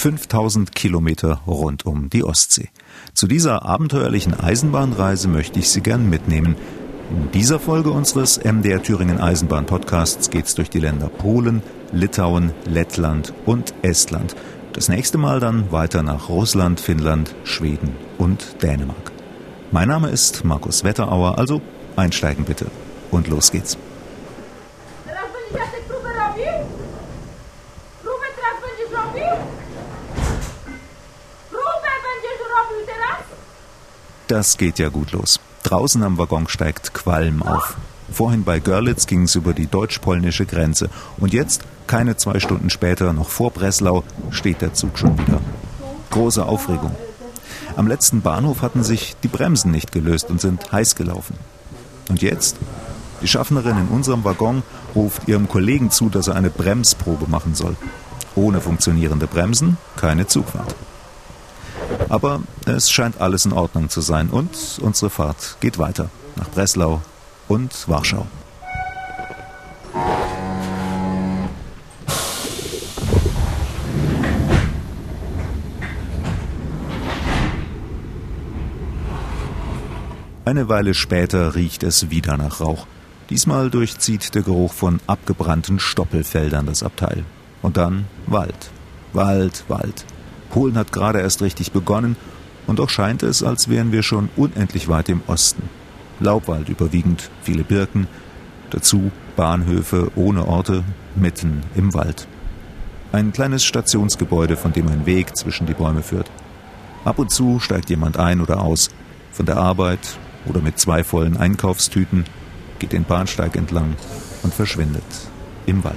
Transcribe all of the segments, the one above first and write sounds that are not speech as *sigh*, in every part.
5000 Kilometer rund um die Ostsee. Zu dieser abenteuerlichen Eisenbahnreise möchte ich Sie gern mitnehmen. In dieser Folge unseres MDR Thüringen Eisenbahn Podcasts geht's durch die Länder Polen, Litauen, Lettland und Estland. Das nächste Mal dann weiter nach Russland, Finnland, Schweden und Dänemark. Mein Name ist Markus Wetterauer, also einsteigen bitte. Und los geht's. Das geht ja gut los. Draußen am Waggon steigt Qualm auf. Vorhin bei Görlitz ging es über die deutsch-polnische Grenze. Und jetzt, keine zwei Stunden später, noch vor Breslau, steht der Zug schon wieder. Große Aufregung. Am letzten Bahnhof hatten sich die Bremsen nicht gelöst und sind heiß gelaufen. Und jetzt? Die Schaffnerin in unserem Waggon ruft ihrem Kollegen zu, dass er eine Bremsprobe machen soll. Ohne funktionierende Bremsen keine Zugfahrt. Aber es scheint alles in Ordnung zu sein und unsere Fahrt geht weiter nach Breslau und Warschau. Eine Weile später riecht es wieder nach Rauch. Diesmal durchzieht der Geruch von abgebrannten Stoppelfeldern das Abteil. Und dann Wald. Wald, Wald. Polen hat gerade erst richtig begonnen und doch scheint es, als wären wir schon unendlich weit im Osten. Laubwald überwiegend, viele Birken, dazu Bahnhöfe ohne Orte, mitten im Wald. Ein kleines Stationsgebäude, von dem ein Weg zwischen die Bäume führt. Ab und zu steigt jemand ein oder aus, von der Arbeit oder mit zwei vollen Einkaufstüten, geht den Bahnsteig entlang und verschwindet im Wald.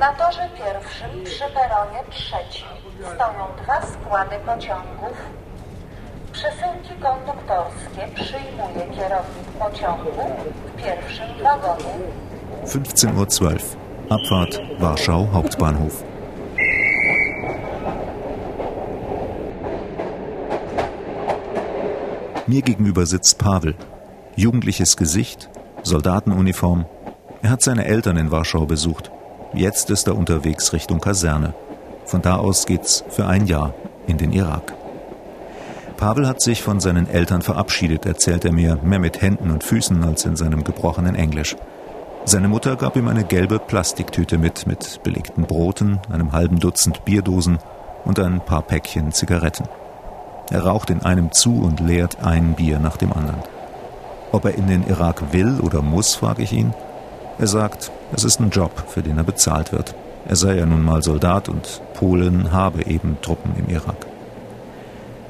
Na torze pierwszym przy peronie trzecim stoją dwa składy pociągów. Przesyłki konduktorskie przyjmuje kierownik pociągu w pierwszym wagonie. 15.12 Uhr. Abfahrt Warschau Hauptbahnhof. Mir gegenüber sitzt Pavel. Jugendliches Gesicht, Soldatenuniform. Er hat seine Eltern in Warschau besucht. Jetzt ist er unterwegs Richtung Kaserne. Von da aus geht's für ein Jahr in den Irak. Pavel hat sich von seinen Eltern verabschiedet, erzählt er mir, mehr mit Händen und Füßen als in seinem gebrochenen Englisch. Seine Mutter gab ihm eine gelbe Plastiktüte mit, mit belegten Broten, einem halben Dutzend Bierdosen und ein paar Päckchen Zigaretten. Er raucht in einem zu und leert ein Bier nach dem anderen. Ob er in den Irak will oder muss, frage ich ihn. Er sagt, es ist ein Job, für den er bezahlt wird. Er sei ja nun mal Soldat und Polen habe eben Truppen im Irak.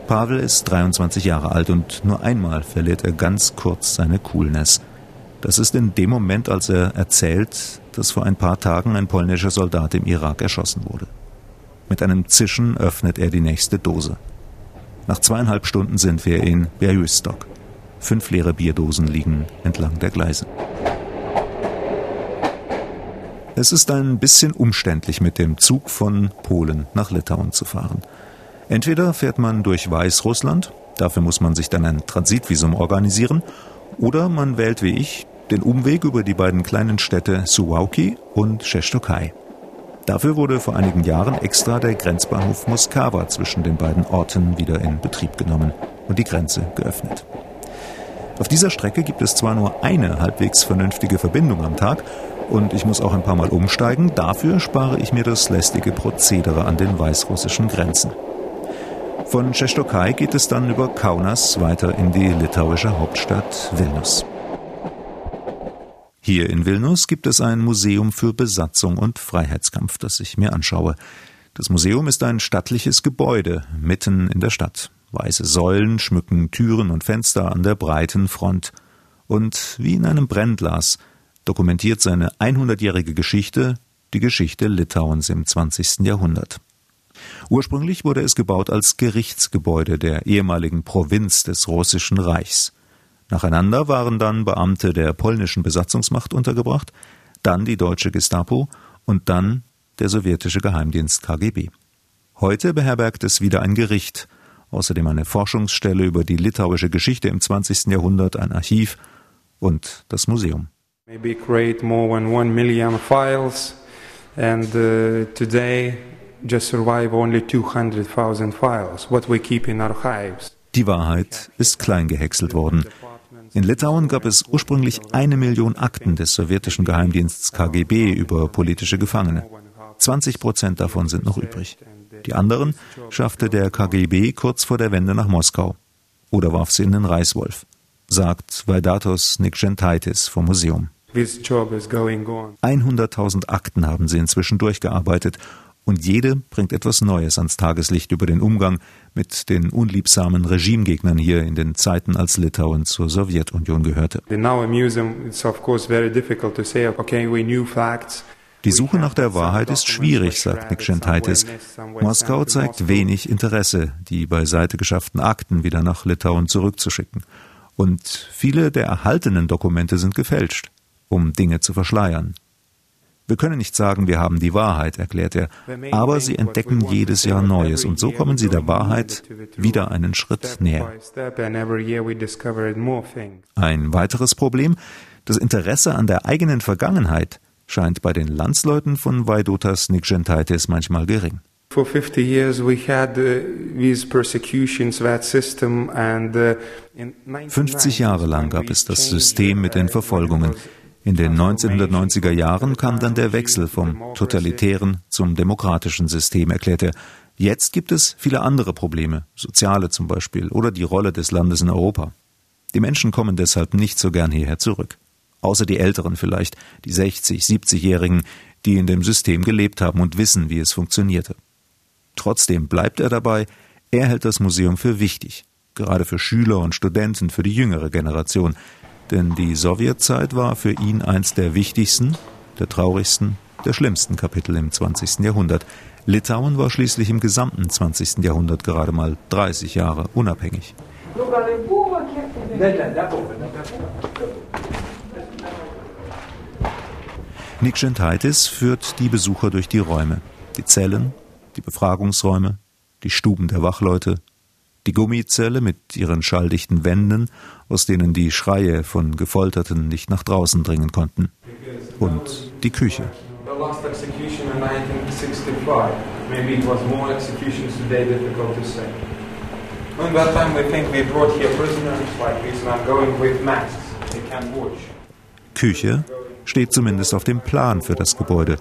Pavel ist 23 Jahre alt und nur einmal verliert er ganz kurz seine Coolness. Das ist in dem Moment, als er erzählt, dass vor ein paar Tagen ein polnischer Soldat im Irak erschossen wurde. Mit einem Zischen öffnet er die nächste Dose. Nach zweieinhalb Stunden sind wir in Białystok. Fünf leere Bierdosen liegen entlang der Gleise. Es ist ein bisschen umständlich, mit dem Zug von Polen nach Litauen zu fahren. Entweder fährt man durch Weißrussland, dafür muss man sich dann ein Transitvisum organisieren, oder man wählt wie ich den Umweg über die beiden kleinen Städte Suwałki und Szesztokai. Dafür wurde vor einigen Jahren extra der Grenzbahnhof Moskawa zwischen den beiden Orten wieder in Betrieb genommen und die Grenze geöffnet. Auf dieser Strecke gibt es zwar nur eine halbwegs vernünftige Verbindung am Tag, und ich muss auch ein paar Mal umsteigen. Dafür spare ich mir das lästige Prozedere an den weißrussischen Grenzen. Von Szesztokai geht es dann über Kaunas weiter in die litauische Hauptstadt Vilnius. Hier in Vilnius gibt es ein Museum für Besatzung und Freiheitskampf, das ich mir anschaue. Das Museum ist ein stattliches Gebäude mitten in der Stadt. Weiße Säulen schmücken Türen und Fenster an der breiten Front. Und wie in einem Brennglas dokumentiert seine 100-jährige Geschichte die Geschichte Litauens im 20. Jahrhundert. Ursprünglich wurde es gebaut als Gerichtsgebäude der ehemaligen Provinz des Russischen Reichs. Nacheinander waren dann Beamte der polnischen Besatzungsmacht untergebracht, dann die deutsche Gestapo und dann der sowjetische Geheimdienst KGB. Heute beherbergt es wieder ein Gericht, außerdem eine Forschungsstelle über die litauische Geschichte im 20. Jahrhundert, ein Archiv und das Museum. Maybe create more than one million files And uh, today just survive only 200,000 files, what we keep in archives. Die Wahrheit ist klein gehäckselt worden. In Litauen gab es ursprünglich eine Million Akten des sowjetischen Geheimdienstes KGB über politische Gefangene. 20 Prozent davon sind noch übrig. Die anderen schaffte der KGB kurz vor der Wende nach Moskau oder warf sie in den Reißwolf, sagt Vaidatos Nikschentaitis vom Museum. 100.000 Akten haben sie inzwischen durchgearbeitet und jede bringt etwas Neues ans Tageslicht über den Umgang mit den unliebsamen Regimegegnern hier in den Zeiten, als Litauen zur Sowjetunion gehörte. Die Suche nach der Wahrheit ist schwierig, sagt Nikschentaitis. Moskau zeigt wenig Interesse, die beiseite geschafften Akten wieder nach Litauen zurückzuschicken. Und viele der erhaltenen Dokumente sind gefälscht, um Dinge zu verschleiern. Wir können nicht sagen, wir haben die Wahrheit, erklärt er, aber sie entdecken jedes Jahr Neues und so kommen sie der Wahrheit wieder einen Schritt näher. Ein weiteres Problem, das Interesse an der eigenen Vergangenheit scheint bei den Landsleuten von Vaidotas Nikgentaitis manchmal gering. 50 uh, uh, Jahre lang gab es das System mit den Verfolgungen. In den 1990er Jahren kam dann der Wechsel vom totalitären zum demokratischen System, erklärt er. Jetzt gibt es viele andere Probleme, soziale zum Beispiel, oder die Rolle des Landes in Europa. Die Menschen kommen deshalb nicht so gern hierher zurück. Außer die Älteren vielleicht, die 60, 70-Jährigen, die in dem System gelebt haben und wissen, wie es funktionierte. Trotzdem bleibt er dabei, er hält das Museum für wichtig, gerade für Schüler und Studenten, für die jüngere Generation, denn die Sowjetzeit war für ihn eins der wichtigsten, der traurigsten, der schlimmsten Kapitel im 20. Jahrhundert. Litauen war schließlich im gesamten 20. Jahrhundert gerade mal 30 Jahre unabhängig. Nikschentaitis führt die Besucher durch die Räume, die Zellen, die Befragungsräume, die Stuben der Wachleute, die Gummizelle mit ihren schalldichten Wänden, aus denen die Schreie von Gefolterten nicht nach draußen dringen konnten. Und die Küche. Küche steht zumindest auf dem Plan für das Gebäude.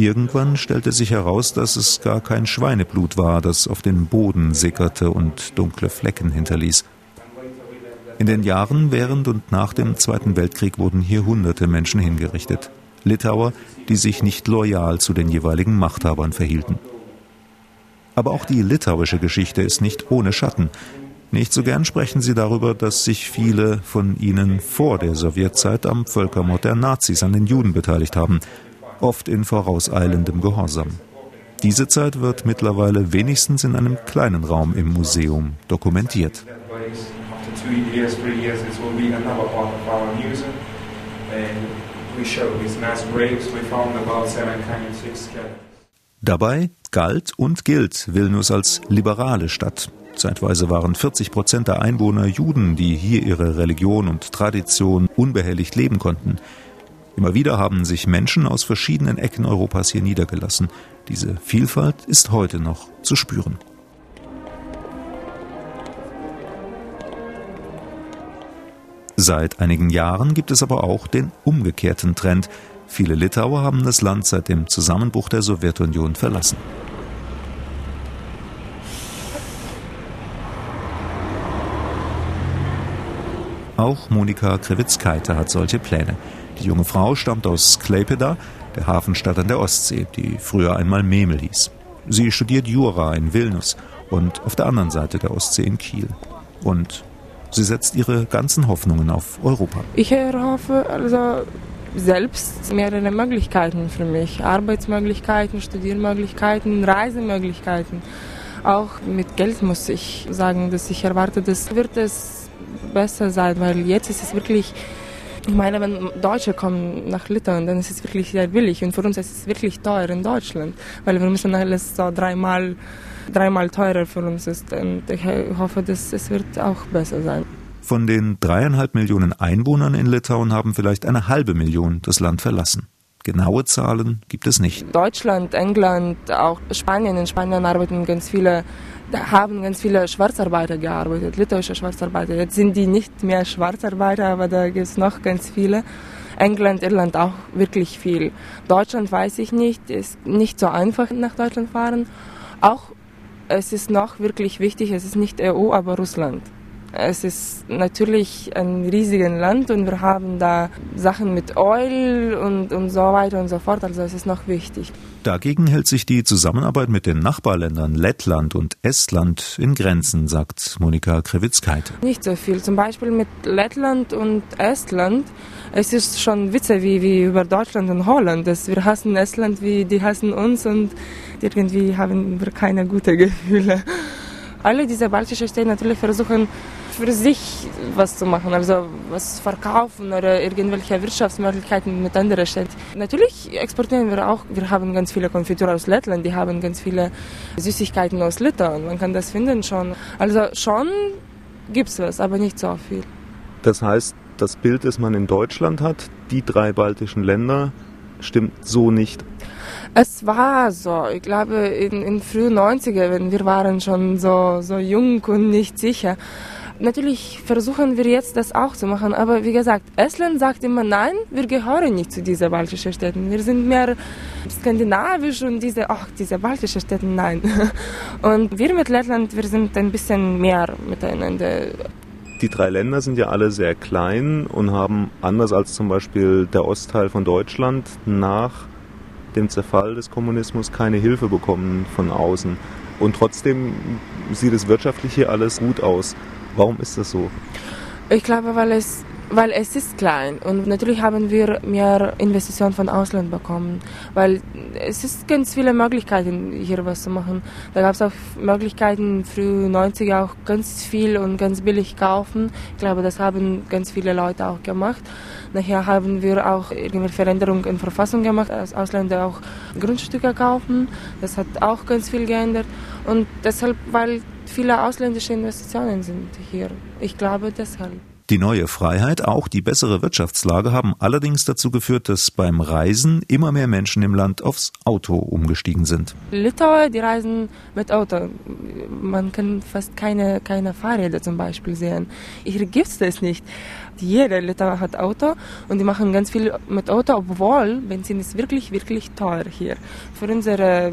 Irgendwann stellte sich heraus, dass es gar kein Schweineblut war, das auf den Boden sickerte und dunkle Flecken hinterließ. In den Jahren während und nach dem Zweiten Weltkrieg wurden hier hunderte Menschen hingerichtet. Litauer, die sich nicht loyal zu den jeweiligen Machthabern verhielten. Aber auch die litauische Geschichte ist nicht ohne Schatten. Nicht so gern sprechen sie darüber, dass sich viele von ihnen vor der Sowjetzeit am Völkermord der Nazis an den Juden beteiligt haben oft in vorauseilendem Gehorsam. Diese Zeit wird mittlerweile wenigstens in einem kleinen Raum im Museum dokumentiert. Dabei galt und gilt Vilnius als liberale Stadt. Zeitweise waren 40 Prozent der Einwohner Juden, die hier ihre Religion und Tradition unbehelligt leben konnten. Immer wieder haben sich Menschen aus verschiedenen Ecken Europas hier niedergelassen. Diese Vielfalt ist heute noch zu spüren. Seit einigen Jahren gibt es aber auch den umgekehrten Trend. Viele Litauer haben das Land seit dem Zusammenbruch der Sowjetunion verlassen. Auch Monika Krivitskaite hat solche Pläne. Die junge Frau stammt aus Klaipeda, der Hafenstadt an der Ostsee, die früher einmal Memel hieß. Sie studiert Jura in Vilnius und auf der anderen Seite der Ostsee in Kiel. Und sie setzt ihre ganzen Hoffnungen auf Europa. Ich hoffe also selbst mehrere Möglichkeiten für mich. Arbeitsmöglichkeiten, Studiermöglichkeiten, Reisemöglichkeiten. Auch mit Geld muss ich sagen, dass ich erwarte, dass wird es besser sein, weil jetzt ist es wirklich ich meine, wenn Deutsche kommen nach Litauen, dann ist es wirklich sehr billig. Und für uns ist es wirklich teuer in Deutschland, weil wir müssen alles so dreimal, dreimal teurer für uns ist. Und ich hoffe, dass es wird auch besser sein. Von den dreieinhalb Millionen Einwohnern in Litauen haben vielleicht eine halbe Million das Land verlassen. Genaue Zahlen gibt es nicht. Deutschland, England, auch Spanien. In Spanien arbeiten ganz viele, haben ganz viele Schwarzarbeiter gearbeitet, litauische Schwarzarbeiter. Jetzt sind die nicht mehr Schwarzarbeiter, aber da gibt es noch ganz viele. England, Irland auch wirklich viel. Deutschland weiß ich nicht, ist nicht so einfach nach Deutschland fahren. Auch es ist noch wirklich wichtig, es ist nicht EU, aber Russland. Es ist natürlich ein riesiges Land und wir haben da Sachen mit Öl und, und so weiter und so fort. Also es ist noch wichtig. Dagegen hält sich die Zusammenarbeit mit den Nachbarländern Lettland und Estland in Grenzen, sagt Monika Krewitzkeit. Nicht so viel. Zum Beispiel mit Lettland und Estland. Es ist schon Witze wie, wie über Deutschland und Holland. Dass wir hassen Estland, wie die hassen uns und irgendwie haben wir keine guten Gefühle. Alle diese baltischen Städte natürlich versuchen für sich was zu machen, also was verkaufen oder irgendwelche Wirtschaftsmöglichkeiten mit anderen Städten. Natürlich exportieren wir auch, wir haben ganz viele Konfitüre aus Lettland, die haben ganz viele Süßigkeiten aus Litauen, man kann das finden schon. Also schon gibt es was, aber nicht so viel. Das heißt, das Bild, das man in Deutschland hat, die drei baltischen Länder, stimmt so nicht. Es war so. Ich glaube, in, in frühen 90er, wenn wir waren schon so, so jung und nicht sicher. Natürlich versuchen wir jetzt das auch zu machen, aber wie gesagt, Estland sagt immer nein, wir gehören nicht zu diesen baltischen Städten. Wir sind mehr skandinavisch und diese, ach, diese baltischen Städte, nein. *laughs* Und wir mit Lettland, wir sind ein bisschen mehr miteinander. Die drei Länder sind ja alle sehr klein und haben anders als zum Beispiel der Ostteil von Deutschland nach dem Zerfall des Kommunismus keine Hilfe bekommen von außen. Und trotzdem sieht es wirtschaftlich hier alles gut aus. Warum ist das so? Ich glaube, weil es, weil es ist klein und natürlich haben wir mehr Investitionen von Ausland bekommen, weil es ist ganz viele Möglichkeiten hier was zu machen. Da gab es auch Möglichkeiten früh 90er auch ganz viel und ganz billig kaufen. Ich glaube, das haben ganz viele Leute auch gemacht. Nachher haben wir auch irgendwelche Veränderungen in Verfassung gemacht, als Ausländer auch Grundstücke kaufen. Das hat auch ganz viel geändert und deshalb, weil viele ausländische Investitionen sind hier. Ich glaube deshalb. Die neue Freiheit, auch die bessere Wirtschaftslage haben allerdings dazu geführt, dass beim Reisen immer mehr Menschen im Land aufs Auto umgestiegen sind. Litauer, die reisen mit Auto. Man kann fast keine, keine Fahrräder zum Beispiel sehen. Hier gibt es das nicht. Jeder Litauer hat Auto und die machen ganz viel mit Auto, obwohl Benzin ist wirklich, wirklich teuer hier. Für unsere,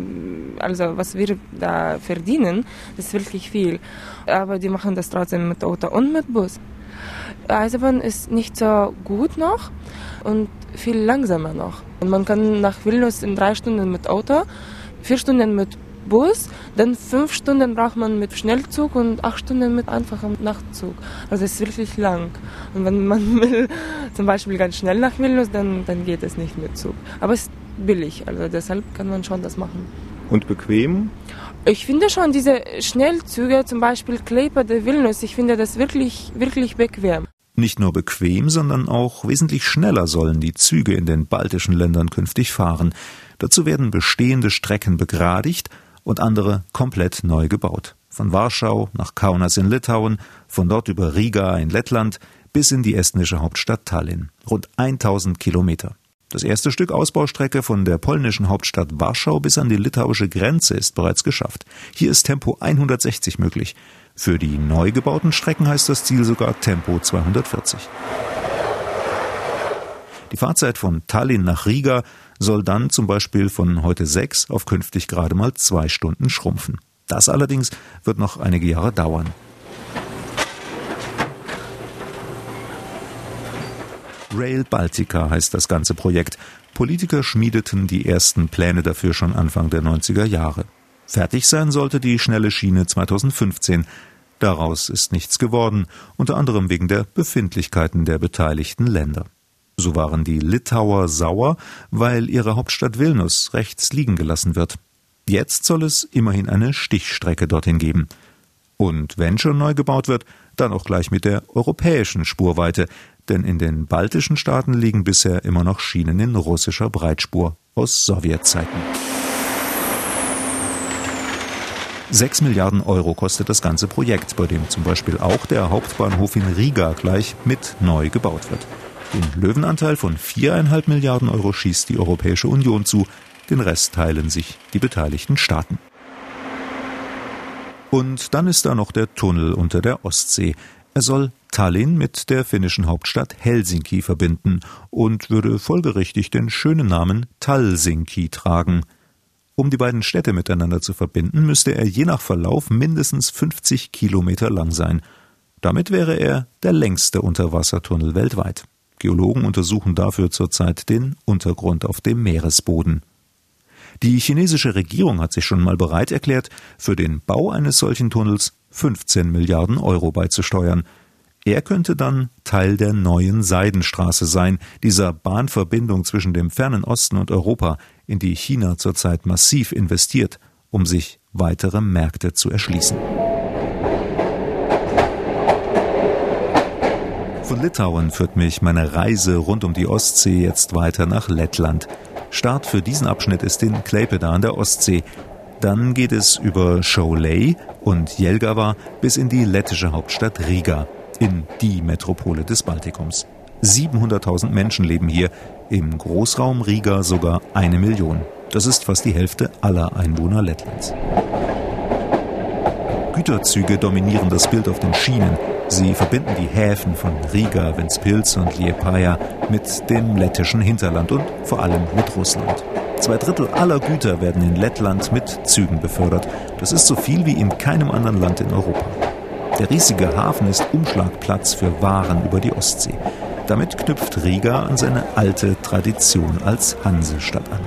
also was wir da verdienen, ist wirklich viel. Aber die machen das trotzdem mit Auto und mit Bus. Eisenbahn ist nicht so gut noch und viel langsamer noch. Und man kann nach Vilnius in drei Stunden mit Auto, vier Stunden mit Bus, dann fünf Stunden braucht man mit Schnellzug und acht Stunden mit einfachem Nachtzug. Also es ist wirklich lang. Und wenn man *laughs* will, zum Beispiel ganz schnell nach Vilnius, dann, dann geht es nicht mit Zug. Aber es ist billig, also deshalb kann man schon das machen. Und bequem? Ich finde schon diese Schnellzüge, zum Beispiel Kleber der Vilnius, ich finde das wirklich, wirklich bequem. Nicht nur bequem, sondern auch wesentlich schneller sollen die Züge in den baltischen Ländern künftig fahren. Dazu werden bestehende Strecken begradigt und andere komplett neu gebaut. Von Warschau nach Kaunas in Litauen, von dort über Riga in Lettland bis in die estnische Hauptstadt Tallinn. Rund 1000 Kilometer. Das erste Stück Ausbaustrecke von der polnischen Hauptstadt Warschau bis an die litauische Grenze ist bereits geschafft. Hier ist Tempo 160 möglich. Für die neu gebauten Strecken heißt das Ziel sogar Tempo 240. Die Fahrzeit von Tallinn nach Riga soll dann zum Beispiel von heute sechs auf künftig gerade mal zwei Stunden schrumpfen. Das allerdings wird noch einige Jahre dauern. Rail Baltica heißt das ganze Projekt. Politiker schmiedeten die ersten Pläne dafür schon Anfang der 90er Jahre. Fertig sein sollte die schnelle Schiene 2015. Daraus ist nichts geworden, unter anderem wegen der Befindlichkeiten der beteiligten Länder. So waren die Litauer sauer, weil ihre Hauptstadt Vilnius rechts liegen gelassen wird. Jetzt soll es immerhin eine Stichstrecke dorthin geben. Und wenn schon neu gebaut wird, dann auch gleich mit der europäischen Spurweite, denn in den baltischen Staaten liegen bisher immer noch Schienen in russischer Breitspur aus Sowjetzeiten. Sechs Milliarden Euro kostet das ganze Projekt, bei dem zum Beispiel auch der Hauptbahnhof in Riga gleich mit neu gebaut wird. Den Löwenanteil von viereinhalb Milliarden Euro schießt die Europäische Union zu, den Rest teilen sich die beteiligten Staaten. Und dann ist da noch der Tunnel unter der Ostsee. Er soll Tallinn mit der finnischen Hauptstadt Helsinki verbinden und würde folgerichtig den schönen Namen Talsinki tragen. Um die beiden Städte miteinander zu verbinden, müsste er je nach Verlauf mindestens 50 Kilometer lang sein. Damit wäre er der längste Unterwassertunnel weltweit. Geologen untersuchen dafür zurzeit den Untergrund auf dem Meeresboden. Die chinesische Regierung hat sich schon mal bereit erklärt, für den Bau eines solchen Tunnels 15 Milliarden Euro beizusteuern. Er könnte dann Teil der neuen Seidenstraße sein, dieser Bahnverbindung zwischen dem fernen Osten und Europa, in die China zurzeit massiv investiert, um sich weitere Märkte zu erschließen. Von Litauen führt mich meine Reise rund um die Ostsee jetzt weiter nach Lettland. Start für diesen Abschnitt ist in Klaipeda an der Ostsee. Dann geht es über Šiauliai und Jelgava bis in die lettische Hauptstadt Riga, in die Metropole des Baltikums. 700.000 Menschen leben hier, im Großraum Riga sogar eine Million. Das ist fast die Hälfte aller Einwohner Lettlands. Güterzüge dominieren das Bild auf den Schienen. Sie verbinden die Häfen von Riga, Ventspils und Liepaja mit dem lettischen Hinterland und vor allem mit Russland. Zwei Drittel aller Güter werden in Lettland mit Zügen befördert. Das ist so viel wie in keinem anderen Land in Europa. Der riesige Hafen ist Umschlagplatz für Waren über die Ostsee. Damit knüpft Riga an seine alte Tradition als Hansestadt an.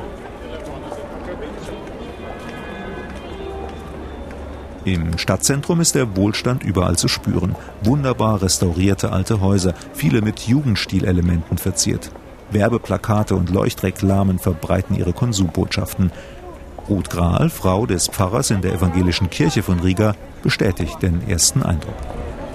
Im Stadtzentrum ist der Wohlstand überall zu spüren. Wunderbar restaurierte alte Häuser, viele mit Jugendstilelementen verziert. Werbeplakate und Leuchtreklamen verbreiten ihre Konsumbotschaften. Ruth Grahl, Frau des Pfarrers in der evangelischen Kirche von Riga, bestätigt den ersten Eindruck.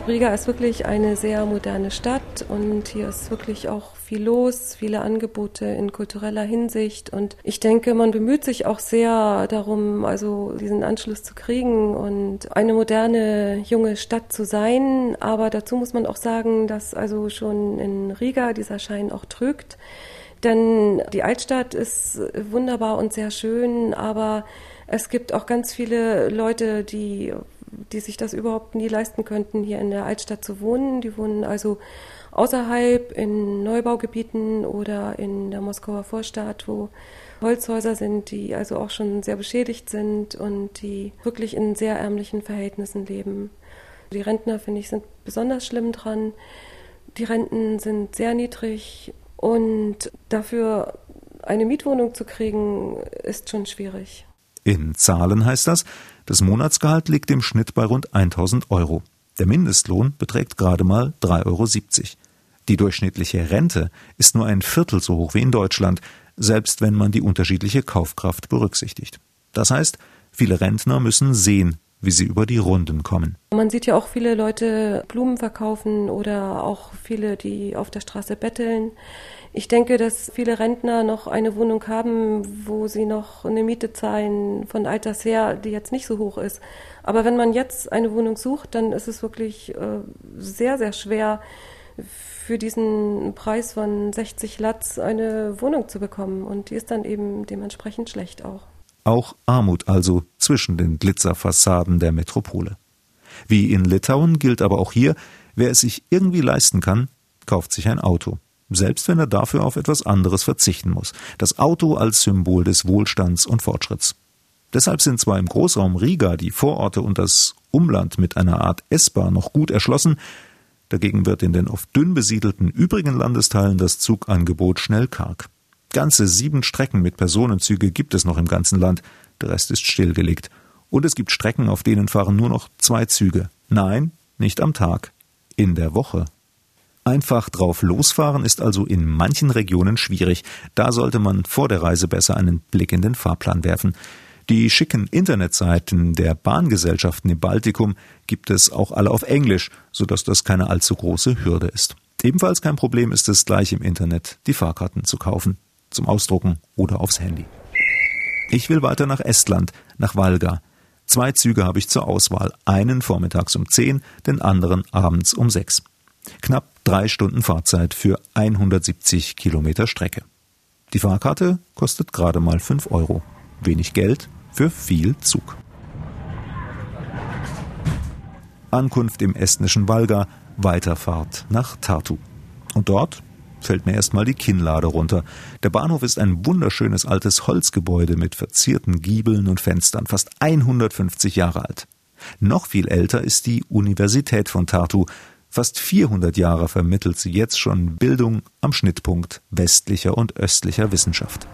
Riga ist wirklich eine sehr moderne Stadt und hier ist wirklich auch viel los, viele Angebote in kultureller Hinsicht. Und ich denke, man bemüht sich auch sehr darum, also diesen Anschluss zu kriegen und eine moderne junge Stadt zu sein, aber dazu muss man auch sagen, dass also schon in Riga dieser Schein auch trügt, denn die Altstadt ist wunderbar und sehr schön, aber es gibt auch ganz viele Leute, die die sich das überhaupt nie leisten könnten, hier in der Altstadt zu wohnen. Die wohnen also außerhalb in Neubaugebieten oder in der Moskauer Vorstadt, wo Holzhäuser sind, die also auch schon sehr beschädigt sind und die wirklich in sehr ärmlichen Verhältnissen leben. Die Rentner, finde ich, sind besonders schlimm dran. Die Renten sind sehr niedrig und dafür eine Mietwohnung zu kriegen, ist schon schwierig. In Zahlen heißt das, das Monatsgehalt liegt im Schnitt bei rund 1000 Euro. Der Mindestlohn beträgt gerade mal 3,70 Euro. Die durchschnittliche Rente ist nur ein Viertel so hoch wie in Deutschland, selbst wenn man die unterschiedliche Kaufkraft berücksichtigt. Das heißt, viele Rentner müssen sehen, wie sie über die Runden kommen. Man sieht ja auch viele Leute Blumen verkaufen oder auch viele, die auf der Straße betteln. Ich denke, dass viele Rentner noch eine Wohnung haben, wo sie noch eine Miete zahlen von alters her, die jetzt nicht so hoch ist. Aber wenn man jetzt eine Wohnung sucht, dann ist es wirklich äh, sehr, sehr schwer, für diesen Preis von 60 Latz eine Wohnung zu bekommen. Und die ist dann eben dementsprechend schlecht auch. Auch Armut also zwischen den Glitzerfassaden der Metropole. Wie in Litauen gilt aber auch hier, wer es sich irgendwie leisten kann, kauft sich ein Auto selbst wenn er dafür auf etwas anderes verzichten muss. Das Auto als Symbol des Wohlstands und Fortschritts. Deshalb sind zwar im Großraum Riga die Vororte und das Umland mit einer Art S-Bahn noch gut erschlossen, dagegen wird in den oft dünn besiedelten übrigen Landesteilen das Zugangebot schnell karg. Ganze sieben Strecken mit Personenzüge gibt es noch im ganzen Land, der Rest ist stillgelegt. Und es gibt Strecken, auf denen fahren nur noch zwei Züge. Nein, nicht am Tag, in der Woche. Einfach drauf losfahren ist also in manchen Regionen schwierig. Da sollte man vor der Reise besser einen Blick in den Fahrplan werfen. Die schicken Internetseiten der Bahngesellschaften im Baltikum gibt es auch alle auf Englisch, sodass das keine allzu große Hürde ist. Ebenfalls kein Problem ist es, gleich im Internet die Fahrkarten zu kaufen, zum Ausdrucken oder aufs Handy. Ich will weiter nach Estland, nach Valga. Zwei Züge habe ich zur Auswahl, einen vormittags um 10, den anderen abends um 6. Knapp Drei Stunden Fahrzeit für 170 Kilometer Strecke. Die Fahrkarte kostet gerade mal 5 Euro. Wenig Geld für viel Zug. Ankunft im estnischen Valga, Weiterfahrt nach Tartu. Und dort fällt mir erstmal die Kinnlade runter. Der Bahnhof ist ein wunderschönes altes Holzgebäude mit verzierten Giebeln und Fenstern, fast 150 Jahre alt. Noch viel älter ist die Universität von Tartu. Fast 400 Jahre vermittelt sie jetzt schon Bildung am Schnittpunkt westlicher und östlicher Wissenschaft.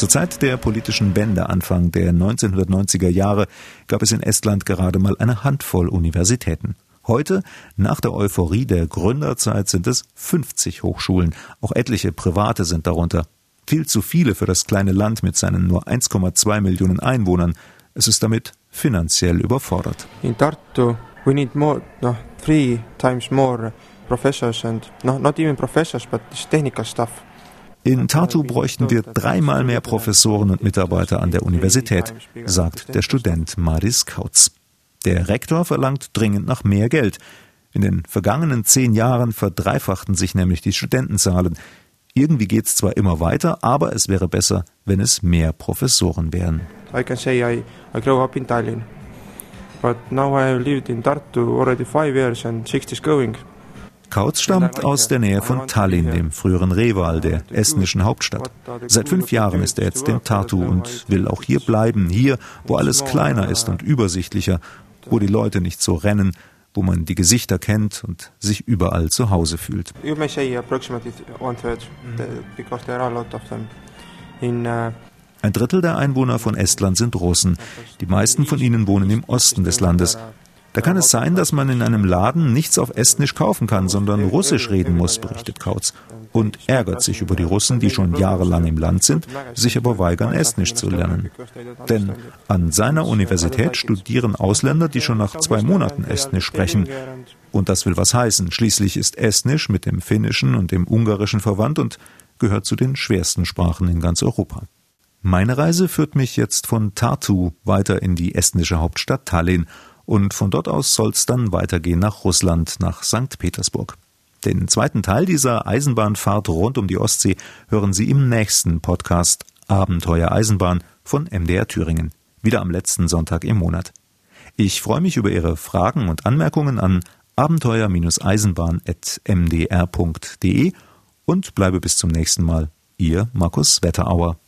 Zur Zeit der politischen Wende Anfang der 1990er Jahre gab es in Estland gerade mal eine Handvoll Universitäten. Heute, nach der Euphorie der Gründerzeit, sind es 50 Hochschulen. Auch etliche private sind darunter. Viel zu viele für das kleine Land mit seinen nur 1,2 Millionen Einwohnern. Es ist damit finanziell überfordert. In Tartu we need more, no, three times more professors and no, not even professors, but technical stuff. In Tartu bräuchten wir dreimal mehr Professoren und Mitarbeiter an der Universität, sagt der Student Maris Kautz. Der Rektor verlangt dringend nach mehr Geld. In den vergangenen zehn Jahren verdreifachten sich nämlich die Studentenzahlen. Irgendwie geht es zwar immer weiter, aber es wäre besser, wenn es mehr Professoren wären. I can say I, I grew up in Tallinn, but now I lived in Tartu already five years and six is going. Kautz stammt aus der Nähe von Tallinn, dem früheren Reval der estnischen Hauptstadt. Seit fünf Jahren ist er jetzt in Tartu und will auch hier bleiben, hier, wo alles kleiner ist und übersichtlicher, wo die Leute nicht so rennen, wo man die Gesichter kennt und sich überall zu Hause fühlt. You may say approximately one third, because there are a lot of them. In uh, Ein Drittel der Einwohner von Estland sind Russen. Die meisten von ihnen wohnen im Osten des Landes. Da kann es sein, dass man in einem Laden nichts auf Estnisch kaufen kann, sondern Russisch reden muss, berichtet Kautz. Und ärgert sich über die Russen, die schon jahrelang im Land sind, sich aber weigern, Estnisch zu lernen. Denn an seiner Universität studieren Ausländer, die schon nach zwei Monaten Estnisch sprechen. Und das will was heißen. Schließlich ist Estnisch mit dem Finnischen und dem Ungarischen verwandt und gehört zu den schwersten Sprachen in ganz Europa. Meine Reise führt mich jetzt von Tartu weiter in die estnische Hauptstadt Tallinn und von dort aus soll es dann weitergehen nach Russland, nach St. Petersburg. Den zweiten Teil dieser Eisenbahnfahrt rund um die Ostsee hören Sie im nächsten Podcast Abenteuer Eisenbahn von MDR Thüringen, wieder am letzten Sonntag im Monat. Ich freue mich über Ihre Fragen und Anmerkungen an abenteuer-eisenbahn.mdr.de und bleibe bis zum nächsten Mal. Ihr Markus Wetterauer.